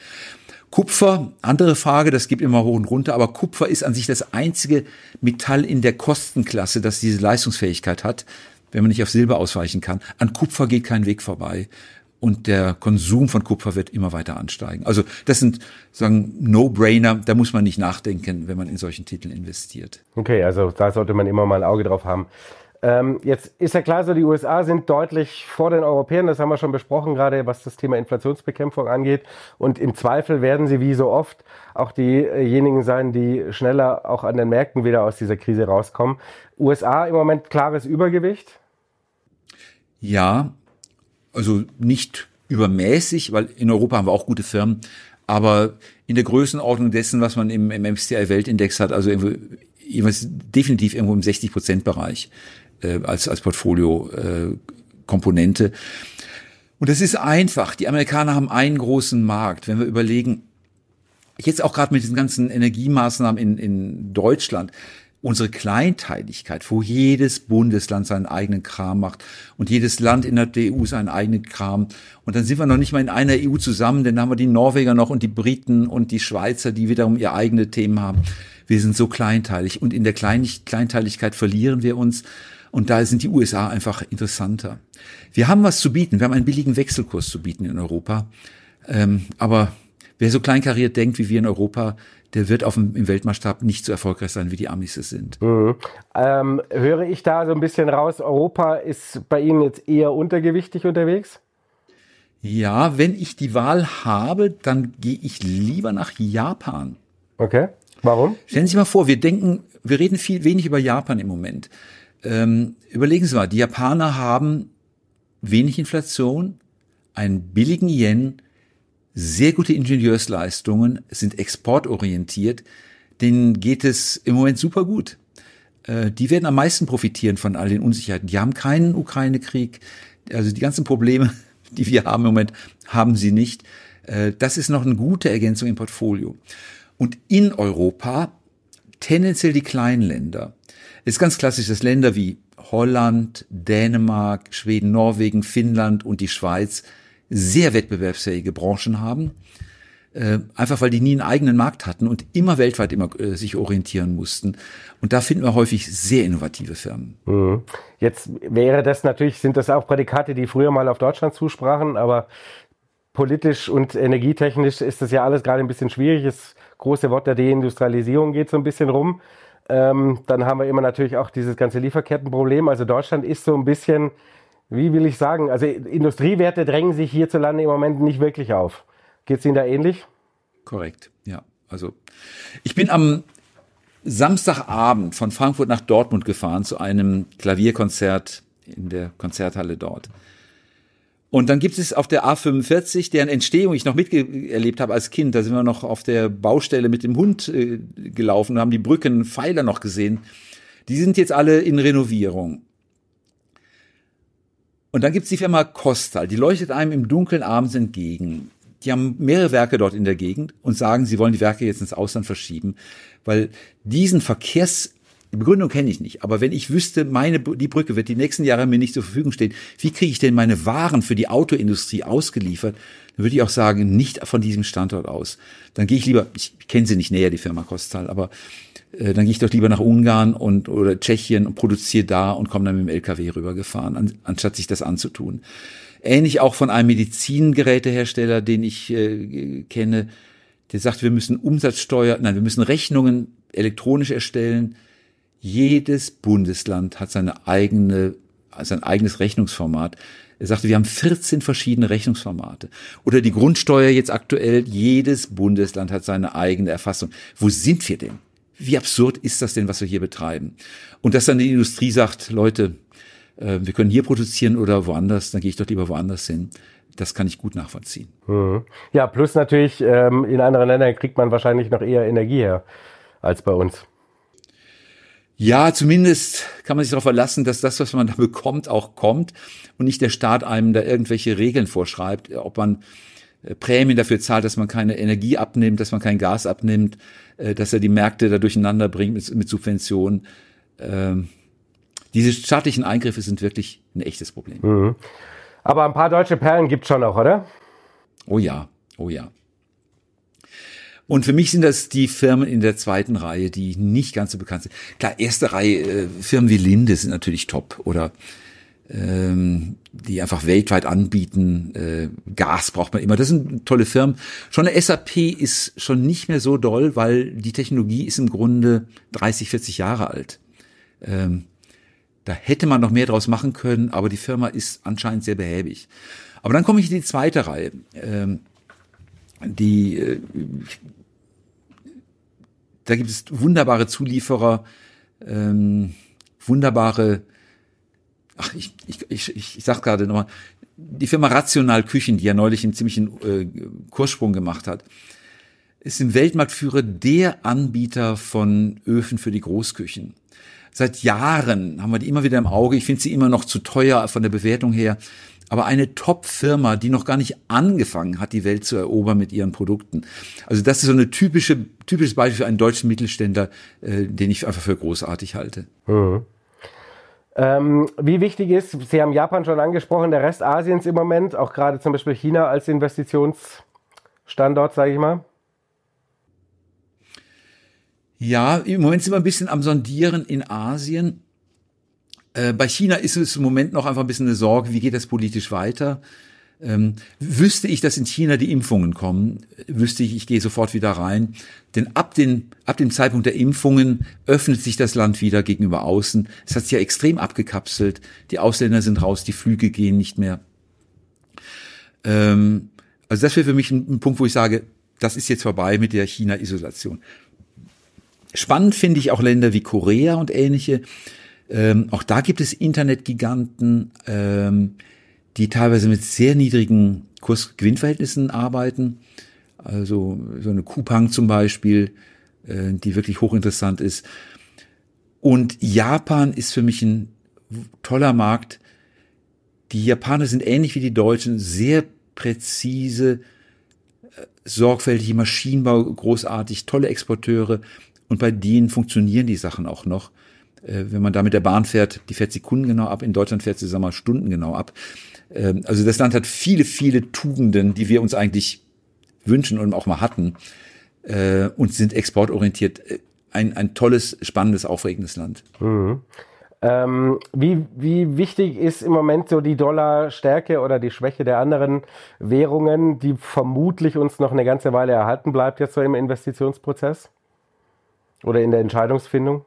Kupfer, andere Frage, das gibt immer hoch und runter, aber Kupfer ist an sich das einzige Metall in der Kostenklasse, das diese Leistungsfähigkeit hat, wenn man nicht auf Silber ausweichen kann. An Kupfer geht kein Weg vorbei und der Konsum von Kupfer wird immer weiter ansteigen. Also das sind sagen No-Brainer, da muss man nicht nachdenken, wenn man in solchen Titeln investiert. Okay, also da sollte man immer mal ein Auge drauf haben. Ähm, jetzt ist ja klar, so die USA sind deutlich vor den Europäern, das haben wir schon besprochen, gerade was das Thema Inflationsbekämpfung angeht. Und im Zweifel werden sie wie so oft auch diejenigen sein, die schneller auch an den Märkten wieder aus dieser Krise rauskommen. USA im Moment klares Übergewicht? Ja, also nicht übermäßig, weil in Europa haben wir auch gute Firmen, aber in der Größenordnung dessen, was man im, im MSCI Weltindex hat, also irgendwo, definitiv irgendwo im 60 Prozent Bereich äh, als, als Portfolio-Komponente. Äh, und es ist einfach. Die Amerikaner haben einen großen Markt. Wenn wir überlegen, jetzt auch gerade mit diesen ganzen Energiemaßnahmen in, in Deutschland, unsere Kleinteiligkeit, wo jedes Bundesland seinen eigenen Kram macht und jedes Land in der EU seinen eigenen Kram. Und dann sind wir noch nicht mal in einer EU zusammen, denn dann haben wir die Norweger noch und die Briten und die Schweizer, die wiederum ihr eigene Themen haben. Wir sind so kleinteilig und in der Kleinteiligkeit verlieren wir uns. Und da sind die USA einfach interessanter. Wir haben was zu bieten. Wir haben einen billigen Wechselkurs zu bieten in Europa. Ähm, aber wer so kleinkariert denkt wie wir in Europa, der wird auf dem, im Weltmaßstab nicht so erfolgreich sein, wie die Amis es sind. Mhm. Ähm, höre ich da so ein bisschen raus, Europa ist bei Ihnen jetzt eher untergewichtig unterwegs? Ja, wenn ich die Wahl habe, dann gehe ich lieber nach Japan. Okay. Warum? Stellen Sie sich mal vor, wir denken, wir reden viel wenig über Japan im Moment. Ähm, überlegen Sie mal, die Japaner haben wenig Inflation, einen billigen Yen, sehr gute Ingenieursleistungen, sind exportorientiert, denen geht es im Moment super gut. Äh, die werden am meisten profitieren von all den Unsicherheiten. Die haben keinen Ukraine-Krieg, also die ganzen Probleme, die wir haben im Moment, haben sie nicht. Äh, das ist noch eine gute Ergänzung im Portfolio. Und in Europa tendenziell die kleinen Länder. Ist ganz klassisch, dass Länder wie Holland, Dänemark, Schweden, Norwegen, Finnland und die Schweiz sehr wettbewerbsfähige Branchen haben, äh, einfach weil die nie einen eigenen Markt hatten und immer weltweit immer äh, sich orientieren mussten. Und da finden wir häufig sehr innovative Firmen. Mhm. Jetzt wäre das natürlich, sind das auch Prädikate, die früher mal auf Deutschland zusprachen, aber politisch und energietechnisch ist das ja alles gerade ein bisschen schwierig. Das große Wort der Deindustrialisierung geht so ein bisschen rum. Ähm, dann haben wir immer natürlich auch dieses ganze Lieferkettenproblem. Also Deutschland ist so ein bisschen wie will ich sagen, also Industriewerte drängen sich hierzulande im Moment nicht wirklich auf. Geht es Ihnen da ähnlich? Korrekt, ja. Also ich bin am Samstagabend von Frankfurt nach Dortmund gefahren zu einem Klavierkonzert in der Konzerthalle dort. Und dann gibt es auf der A45, deren Entstehung ich noch miterlebt habe als Kind, da sind wir noch auf der Baustelle mit dem Hund äh, gelaufen und haben die Brücken, Pfeiler noch gesehen. Die sind jetzt alle in Renovierung. Und dann gibt's die Firma Kostal, die leuchtet einem im Dunkeln abends entgegen. Die haben mehrere Werke dort in der Gegend und sagen, sie wollen die Werke jetzt ins Ausland verschieben, weil diesen Verkehrs die Begründung kenne ich nicht, aber wenn ich wüsste, meine die Brücke wird die nächsten Jahre mir nicht zur Verfügung stehen, wie kriege ich denn meine Waren für die Autoindustrie ausgeliefert? Dann würde ich auch sagen, nicht von diesem Standort aus. Dann gehe ich lieber, ich kenne sie nicht näher, die Firma Kostal, aber äh, dann gehe ich doch lieber nach Ungarn und oder Tschechien und produziere da und komme dann mit dem LKW rübergefahren, an, anstatt sich das anzutun. Ähnlich auch von einem Medizingerätehersteller, den ich äh, kenne, der sagt, wir müssen Umsatzsteuer, nein, wir müssen Rechnungen elektronisch erstellen. Jedes Bundesland hat seine eigene, sein eigenes Rechnungsformat. Er sagte, wir haben 14 verschiedene Rechnungsformate. Oder die Grundsteuer jetzt aktuell, jedes Bundesland hat seine eigene Erfassung. Wo sind wir denn? wie absurd ist das denn, was wir hier betreiben? Und dass dann die Industrie sagt, Leute, äh, wir können hier produzieren oder woanders, dann gehe ich doch lieber woanders hin. Das kann ich gut nachvollziehen. Mhm. Ja, plus natürlich, ähm, in anderen Ländern kriegt man wahrscheinlich noch eher Energie her als bei uns. Ja, zumindest kann man sich darauf verlassen, dass das, was man da bekommt, auch kommt und nicht der Staat einem da irgendwelche Regeln vorschreibt, ob man äh, Prämien dafür zahlt, dass man keine Energie abnimmt, dass man kein Gas abnimmt, äh, dass er die Märkte da durcheinander bringt mit, mit Subventionen. Ähm, diese staatlichen Eingriffe sind wirklich ein echtes Problem. Mhm. Aber ein paar deutsche Perlen gibt's schon noch, oder? Oh ja, oh ja. Und für mich sind das die Firmen in der zweiten Reihe, die nicht ganz so bekannt sind. Klar, erste Reihe, äh, Firmen wie Linde sind natürlich top oder ähm, die einfach weltweit anbieten. Äh, Gas braucht man immer. Das sind tolle Firmen. Schon eine SAP ist schon nicht mehr so doll, weil die Technologie ist im Grunde 30, 40 Jahre alt. Ähm, da hätte man noch mehr draus machen können, aber die Firma ist anscheinend sehr behäbig. Aber dann komme ich in die zweite Reihe. Ähm, die, äh, da gibt es wunderbare Zulieferer, ähm, wunderbare ach, ich, ich, ich, ich sag gerade nochmal, die Firma Rational Küchen, die ja neulich einen ziemlichen äh, Kurssprung gemacht hat, ist im Weltmarktführer der Anbieter von Öfen für die Großküchen. Seit Jahren haben wir die immer wieder im Auge. Ich finde sie immer noch zu teuer von der Bewertung her. Aber eine Top-Firma, die noch gar nicht angefangen hat, die Welt zu erobern mit ihren Produkten. Also das ist so eine typische, typisches Beispiel für einen deutschen Mittelständler, äh, den ich einfach für großartig halte. Mhm. Ähm, wie wichtig ist, Sie haben Japan schon angesprochen, der Rest Asiens im Moment, auch gerade zum Beispiel China als Investitionsstandort, sage ich mal? Ja, im Moment sind wir ein bisschen am Sondieren in Asien. Äh, bei China ist es im Moment noch einfach ein bisschen eine Sorge, wie geht das politisch weiter? Ähm, wüsste ich, dass in China die Impfungen kommen, wüsste ich, ich gehe sofort wieder rein. Denn ab, den, ab dem Zeitpunkt der Impfungen öffnet sich das Land wieder gegenüber außen. Es hat sich ja extrem abgekapselt. Die Ausländer sind raus, die Flüge gehen nicht mehr. Ähm, also das wäre für mich ein, ein Punkt, wo ich sage, das ist jetzt vorbei mit der China-Isolation. Spannend finde ich auch Länder wie Korea und ähnliche. Ähm, auch da gibt es Internetgiganten, ähm, die teilweise mit sehr niedrigen Kurs-Gewinnverhältnissen arbeiten. Also so eine Coupang zum Beispiel, äh, die wirklich hochinteressant ist. Und Japan ist für mich ein toller Markt. Die Japaner sind ähnlich wie die Deutschen, sehr präzise, äh, sorgfältige Maschinenbau, großartig, tolle Exporteure. Und bei denen funktionieren die Sachen auch noch. Äh, wenn man da mit der Bahn fährt, die fährt Sekunden genau ab. In Deutschland fährt sie, sagen wir mal, Stunden genau ab. Ähm, also das Land hat viele, viele Tugenden, die wir uns eigentlich wünschen und auch mal hatten äh, und sind exportorientiert. Äh, ein, ein tolles, spannendes, aufregendes Land. Mhm. Ähm, wie, wie wichtig ist im Moment so die Dollarstärke oder die Schwäche der anderen Währungen, die vermutlich uns noch eine ganze Weile erhalten bleibt jetzt so im Investitionsprozess oder in der Entscheidungsfindung?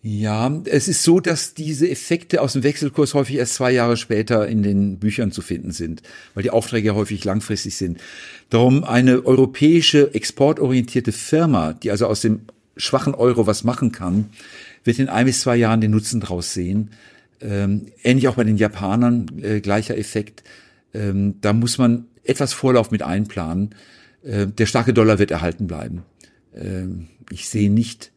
Ja, es ist so, dass diese Effekte aus dem Wechselkurs häufig erst zwei Jahre später in den Büchern zu finden sind, weil die Aufträge häufig langfristig sind. Darum eine europäische exportorientierte Firma, die also aus dem schwachen Euro was machen kann, wird in ein bis zwei Jahren den Nutzen draus sehen. Ähm, ähnlich auch bei den Japanern, äh, gleicher Effekt. Ähm, da muss man etwas Vorlauf mit einplanen. Äh, der starke Dollar wird erhalten bleiben. Ähm, ich sehe nicht,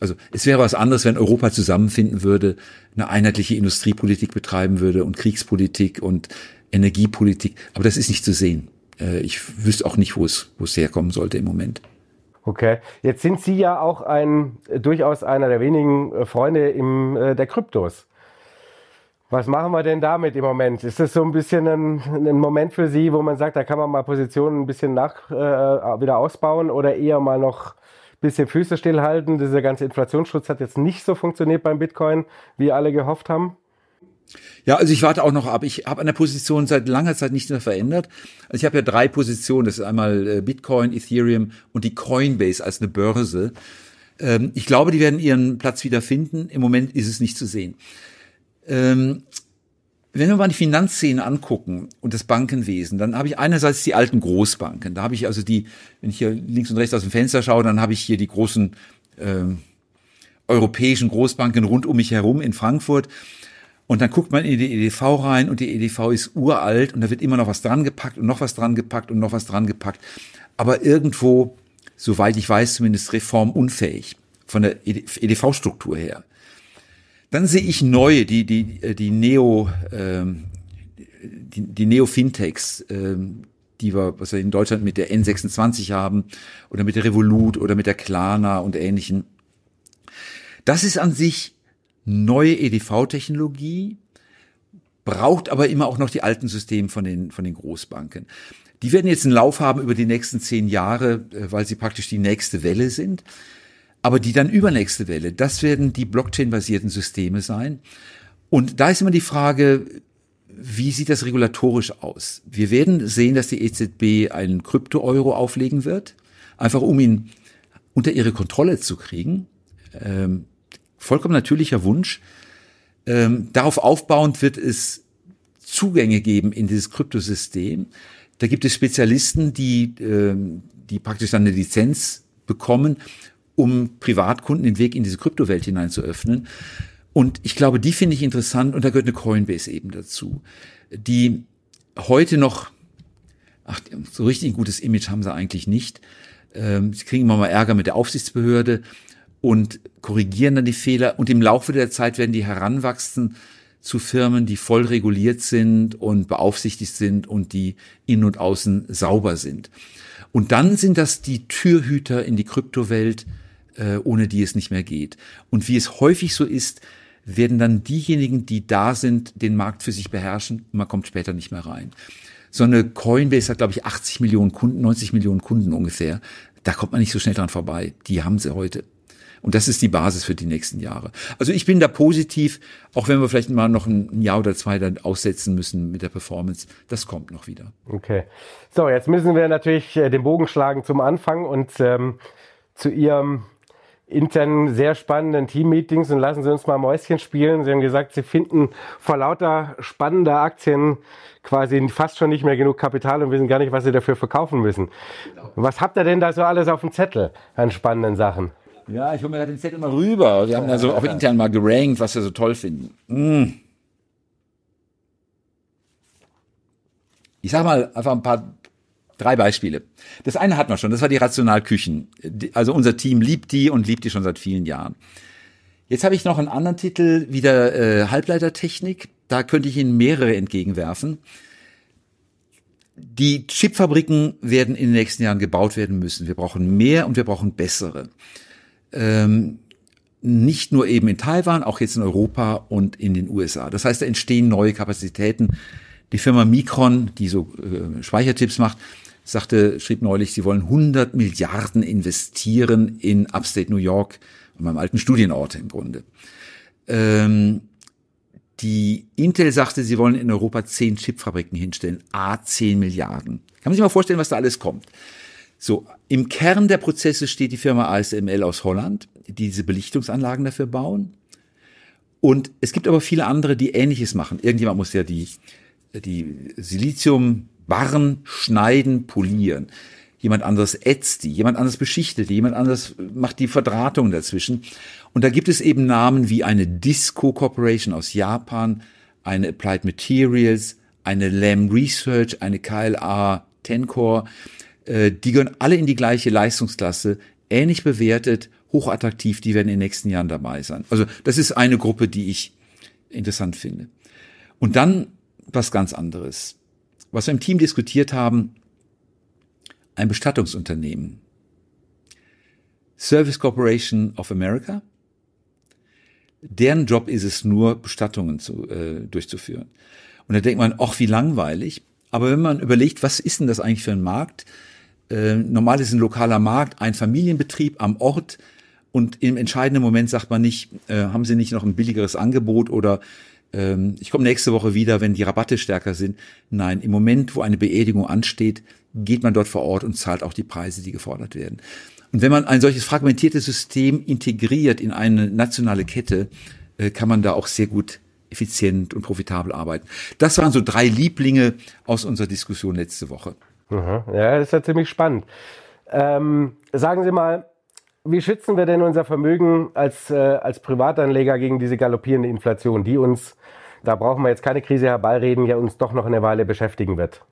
also es wäre was anderes, wenn Europa zusammenfinden würde, eine einheitliche Industriepolitik betreiben würde und Kriegspolitik und Energiepolitik. Aber das ist nicht zu sehen. Äh, ich wüsste auch nicht, wo es, wo es herkommen sollte im Moment. Okay, jetzt sind Sie ja auch ein durchaus einer der wenigen äh, Freunde im, äh, der Kryptos. Was machen wir denn damit im Moment? Ist das so ein bisschen ein, ein Moment für Sie, wo man sagt, da kann man mal Positionen ein bisschen nach, äh, wieder ausbauen oder eher mal noch bisschen Füße stillhalten. Dieser ganze Inflationsschutz hat jetzt nicht so funktioniert beim Bitcoin, wie alle gehofft haben. Ja, also ich warte auch noch ab. Ich habe an der Position seit langer Zeit nicht mehr verändert. Also ich habe ja drei Positionen. Das ist einmal äh, Bitcoin, Ethereum und die Coinbase als eine Börse. Ähm, ich glaube, die werden ihren Platz wieder finden. Im Moment ist es nicht zu sehen. Wenn wir mal die Finanzszene angucken und das Bankenwesen, dann habe ich einerseits die alten Großbanken. Da habe ich also die, wenn ich hier links und rechts aus dem Fenster schaue, dann habe ich hier die großen äh, europäischen Großbanken rund um mich herum in Frankfurt. Und dann guckt man in die EDV rein und die EDV ist uralt und da wird immer noch was dran gepackt und noch was dran gepackt und noch was dran gepackt. Aber irgendwo, soweit ich weiß, zumindest reformunfähig von der EDV-Struktur her. Dann sehe ich neue, die, die, die Neo, ähm, die, die Neo-Fintechs, ähm, die wir, was wir in Deutschland mit der N26 haben oder mit der Revolut oder mit der Klarna und ähnlichen. Das ist an sich neue EDV-Technologie, braucht aber immer auch noch die alten Systeme von den, von den Großbanken. Die werden jetzt einen Lauf haben über die nächsten zehn Jahre, äh, weil sie praktisch die nächste Welle sind. Aber die dann übernächste Welle, das werden die Blockchain-basierten Systeme sein. Und da ist immer die Frage, wie sieht das regulatorisch aus? Wir werden sehen, dass die EZB einen Krypto-Euro auflegen wird, einfach um ihn unter ihre Kontrolle zu kriegen. Ähm, vollkommen natürlicher Wunsch. Ähm, darauf aufbauend wird es Zugänge geben in dieses Kryptosystem. Da gibt es Spezialisten, die, ähm, die praktisch dann eine Lizenz bekommen um Privatkunden den Weg in diese Kryptowelt hinein zu öffnen. Und ich glaube, die finde ich interessant und da gehört eine Coinbase eben dazu, die heute noch, ach, so richtig ein gutes Image haben sie eigentlich nicht. Ähm, sie kriegen immer mal Ärger mit der Aufsichtsbehörde und korrigieren dann die Fehler und im Laufe der Zeit werden die heranwachsen zu Firmen, die voll reguliert sind und beaufsichtigt sind und die innen und außen sauber sind. Und dann sind das die Türhüter in die Kryptowelt, ohne die es nicht mehr geht. Und wie es häufig so ist, werden dann diejenigen, die da sind, den Markt für sich beherrschen und man kommt später nicht mehr rein. So eine Coinbase hat, glaube ich, 80 Millionen Kunden, 90 Millionen Kunden ungefähr. Da kommt man nicht so schnell dran vorbei. Die haben sie heute. Und das ist die Basis für die nächsten Jahre. Also ich bin da positiv, auch wenn wir vielleicht mal noch ein Jahr oder zwei dann aussetzen müssen mit der Performance. Das kommt noch wieder. Okay. So, jetzt müssen wir natürlich äh, den Bogen schlagen zum Anfang und ähm, zu Ihrem internen sehr spannenden Teammeetings und lassen Sie uns mal Mäuschen spielen. Sie haben gesagt, Sie finden vor lauter spannender Aktien quasi fast schon nicht mehr genug Kapital und wissen gar nicht, was Sie dafür verkaufen müssen. Was habt ihr denn da so alles auf dem Zettel an spannenden Sachen? Ja, ich hole mir den Zettel mal rüber. Wir haben da so auch intern mal gerankt, was wir so toll finden. Mm. Ich sag mal einfach ein paar, drei Beispiele. Das eine hatten wir schon, das war die Rationalküchen. Also unser Team liebt die und liebt die schon seit vielen Jahren. Jetzt habe ich noch einen anderen Titel, wieder äh, Halbleitertechnik. Da könnte ich Ihnen mehrere entgegenwerfen. Die Chipfabriken werden in den nächsten Jahren gebaut werden müssen. Wir brauchen mehr und wir brauchen bessere ähm, nicht nur eben in Taiwan, auch jetzt in Europa und in den USA. Das heißt, da entstehen neue Kapazitäten. Die Firma Micron, die so äh, Speichertipps macht, sagte, schrieb neulich, sie wollen 100 Milliarden investieren in Upstate New York, an meinem alten Studienort im Grunde. Ähm, die Intel sagte, sie wollen in Europa 10 Chipfabriken hinstellen, a 10 Milliarden. Kann man sich mal vorstellen, was da alles kommt. So, im Kern der Prozesse steht die Firma ASML aus Holland, die diese Belichtungsanlagen dafür bauen. Und es gibt aber viele andere, die Ähnliches machen. Irgendjemand muss ja die, die Siliziumbarren schneiden, polieren. Jemand anderes ätzt die, jemand anderes beschichtet die, jemand anderes macht die Verdrahtung dazwischen. Und da gibt es eben Namen wie eine Disco Corporation aus Japan, eine Applied Materials, eine Lam Research, eine KLA Tencor. Äh, die gehören alle in die gleiche Leistungsklasse, ähnlich bewertet, hochattraktiv, die werden in den nächsten Jahren dabei sein. Also das ist eine Gruppe, die ich interessant finde. Und dann was ganz anderes. Was wir im Team diskutiert haben, ein Bestattungsunternehmen. Service Corporation of America. Deren Job ist es nur, Bestattungen zu, äh, durchzuführen. Und da denkt man, ach, wie langweilig. Aber wenn man überlegt, was ist denn das eigentlich für ein Markt, äh, normal ist ein lokaler Markt, ein Familienbetrieb am Ort und im entscheidenden Moment sagt man nicht, äh, haben Sie nicht noch ein billigeres Angebot oder ähm, ich komme nächste Woche wieder, wenn die Rabatte stärker sind. Nein, im Moment, wo eine Beerdigung ansteht, geht man dort vor Ort und zahlt auch die Preise, die gefordert werden. Und wenn man ein solches fragmentiertes System integriert in eine nationale Kette, äh, kann man da auch sehr gut effizient und profitabel arbeiten. Das waren so drei Lieblinge aus unserer Diskussion letzte Woche. Ja, das ist ja ziemlich spannend. Ähm, sagen Sie mal, wie schützen wir denn unser Vermögen als, äh, als Privatanleger gegen diese galoppierende Inflation, die uns, da brauchen wir jetzt keine Krise herbeireden, ja uns doch noch eine Weile beschäftigen wird?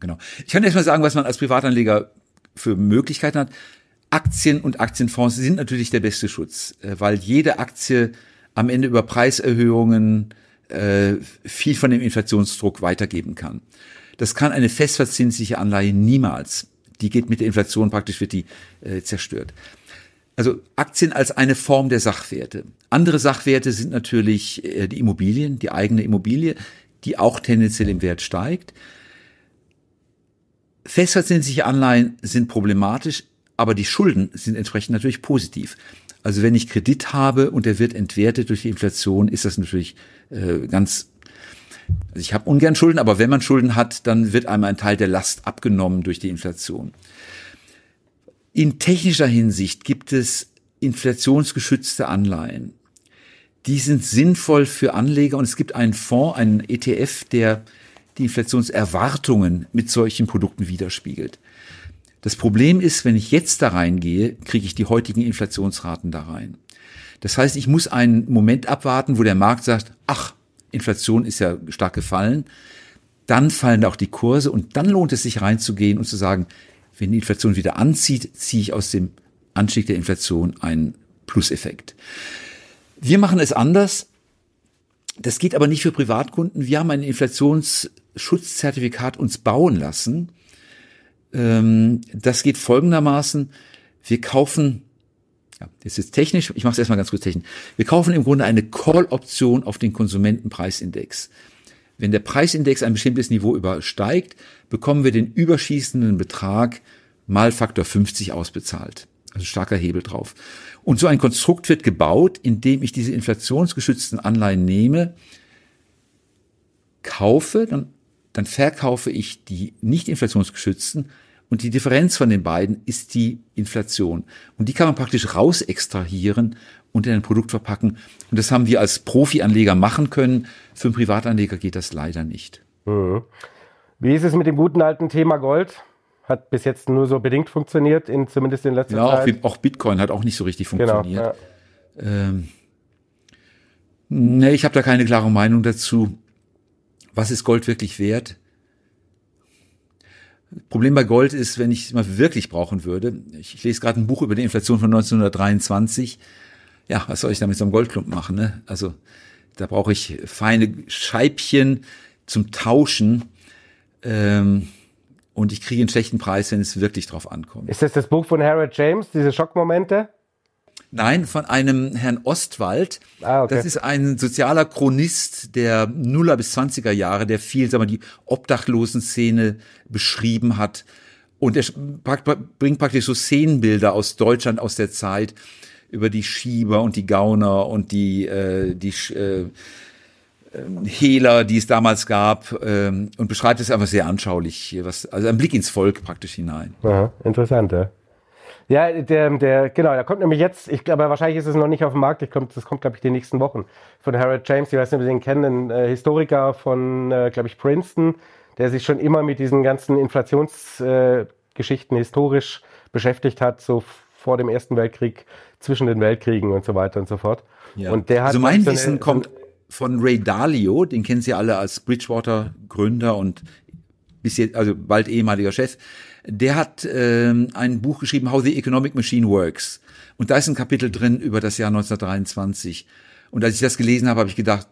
Genau. Ich kann erst mal sagen, was man als Privatanleger für Möglichkeiten hat. Aktien und Aktienfonds sind natürlich der beste Schutz, äh, weil jede Aktie am Ende über Preiserhöhungen äh, viel von dem Inflationsdruck weitergeben kann. Das kann eine festverzinsliche Anleihe niemals. Die geht mit der Inflation praktisch, wird die äh, zerstört. Also Aktien als eine Form der Sachwerte. Andere Sachwerte sind natürlich äh, die Immobilien, die eigene Immobilie, die auch tendenziell im Wert steigt. Festverzinsliche Anleihen sind problematisch, aber die Schulden sind entsprechend natürlich positiv. Also wenn ich Kredit habe und der wird entwertet durch die Inflation, ist das natürlich äh, ganz ich habe ungern Schulden, aber wenn man Schulden hat, dann wird einem ein Teil der Last abgenommen durch die Inflation. In technischer Hinsicht gibt es inflationsgeschützte Anleihen. Die sind sinnvoll für Anleger und es gibt einen Fonds, einen ETF, der die Inflationserwartungen mit solchen Produkten widerspiegelt. Das Problem ist, wenn ich jetzt da reingehe, kriege ich die heutigen Inflationsraten da rein. Das heißt, ich muss einen Moment abwarten, wo der Markt sagt, ach, Inflation ist ja stark gefallen, dann fallen auch die Kurse und dann lohnt es sich reinzugehen und zu sagen, wenn die Inflation wieder anzieht, ziehe ich aus dem Anstieg der Inflation einen Pluseffekt. Wir machen es anders. das geht aber nicht für Privatkunden. Wir haben ein Inflationsschutzzertifikat uns bauen lassen. Ähm, das geht folgendermaßen. Wir kaufen, ja, das ist technisch, ich mache es erstmal ganz kurz technisch. Wir kaufen im Grunde eine Call-Option auf den Konsumentenpreisindex. Wenn der Preisindex ein bestimmtes Niveau übersteigt, bekommen wir den überschießenden Betrag mal Faktor 50 ausbezahlt. Also starker Hebel drauf. Und so ein Konstrukt wird gebaut, indem ich diese inflationsgeschützten Anleihen nehme, kaufe, dann, dann verkaufe ich die nicht inflationsgeschützten und die Differenz von den beiden ist die Inflation. Und die kann man praktisch raus extrahieren und in ein Produkt verpacken. Und das haben wir als Profi-Anleger machen können. Für einen Privatanleger geht das leider nicht. Mhm. Wie ist es mit dem guten alten Thema Gold? Hat bis jetzt nur so bedingt funktioniert, in, zumindest in letzter ja, Zeit. Auch, auch Bitcoin hat auch nicht so richtig genau, funktioniert. Genau, ja. ähm, nee, ich habe da keine klare Meinung dazu. Was ist Gold wirklich wert? Problem bei Gold ist, wenn ich es mal wirklich brauchen würde, ich, ich lese gerade ein Buch über die Inflation von 1923. Ja, was soll ich da mit so einem Goldklumpen machen? Ne? Also da brauche ich feine Scheibchen zum Tauschen. Ähm, und ich kriege einen schlechten Preis, wenn es wirklich drauf ankommt. Ist das das Buch von Harold James, diese Schockmomente? Nein, von einem Herrn Ostwald. Ah, okay. Das ist ein sozialer Chronist der Nuller bis 20er Jahre, der viel, sagen wir, die Obdachlosen-Szene beschrieben hat. Und er bringt praktisch so Szenenbilder aus Deutschland aus der Zeit über die Schieber und die Gauner und die, äh, die äh, ähm, Hehler, die es damals gab, ähm, und beschreibt es einfach sehr anschaulich, was, also ein Blick ins Volk praktisch hinein. Aha, interessant, ja. Ja, der, der, genau, der kommt nämlich jetzt, ich glaube, wahrscheinlich ist es noch nicht auf dem Markt, ich komm, das kommt, glaube ich, die nächsten Wochen, von Harold James, ich weiß nicht, ob Sie den kennen, ein äh, Historiker von, äh, glaube ich, Princeton, der sich schon immer mit diesen ganzen Inflationsgeschichten äh, historisch beschäftigt hat, so vor dem Ersten Weltkrieg, zwischen den Weltkriegen und so weiter und so fort. Ja. Und der hat also mein Wissen kommt von Ray Dalio, den kennen Sie alle als Bridgewater-Gründer und bis jetzt, also bald ehemaliger Chef. Der hat ähm, ein Buch geschrieben, How the Economic Machine Works. Und da ist ein Kapitel drin über das Jahr 1923. Und als ich das gelesen habe, habe ich gedacht,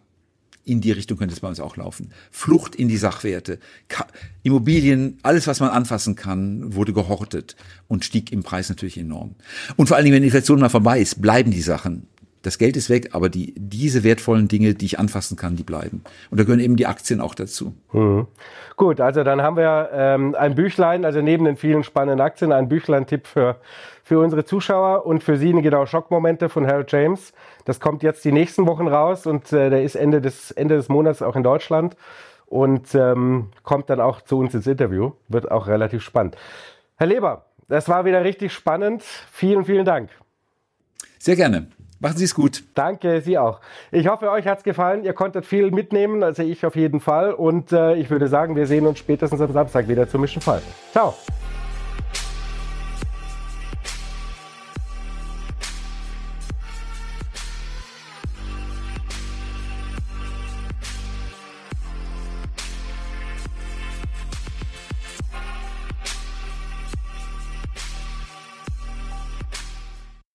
in die Richtung könnte es bei uns auch laufen. Flucht in die Sachwerte. Ka Immobilien, alles, was man anfassen kann, wurde gehortet und stieg im Preis natürlich enorm. Und vor allen Dingen, wenn die Inflation mal vorbei ist, bleiben die Sachen das Geld ist weg, aber die, diese wertvollen Dinge, die ich anfassen kann, die bleiben. Und da gehören eben die Aktien auch dazu. Mhm. Gut, also dann haben wir ähm, ein Büchlein, also neben den vielen spannenden Aktien, ein Büchlein-Tipp für, für unsere Zuschauer und für Sie eine genau Schockmomente von Harold James. Das kommt jetzt die nächsten Wochen raus und äh, der ist Ende des, Ende des Monats auch in Deutschland und ähm, kommt dann auch zu uns ins Interview. Wird auch relativ spannend. Herr Leber, das war wieder richtig spannend. Vielen, vielen Dank. Sehr gerne. Machen Sie es gut. Danke, Sie auch. Ich hoffe, euch hat es gefallen. Ihr konntet viel mitnehmen, also ich auf jeden Fall. Und äh, ich würde sagen, wir sehen uns spätestens am Samstag wieder zum Mischen Fall. Ciao.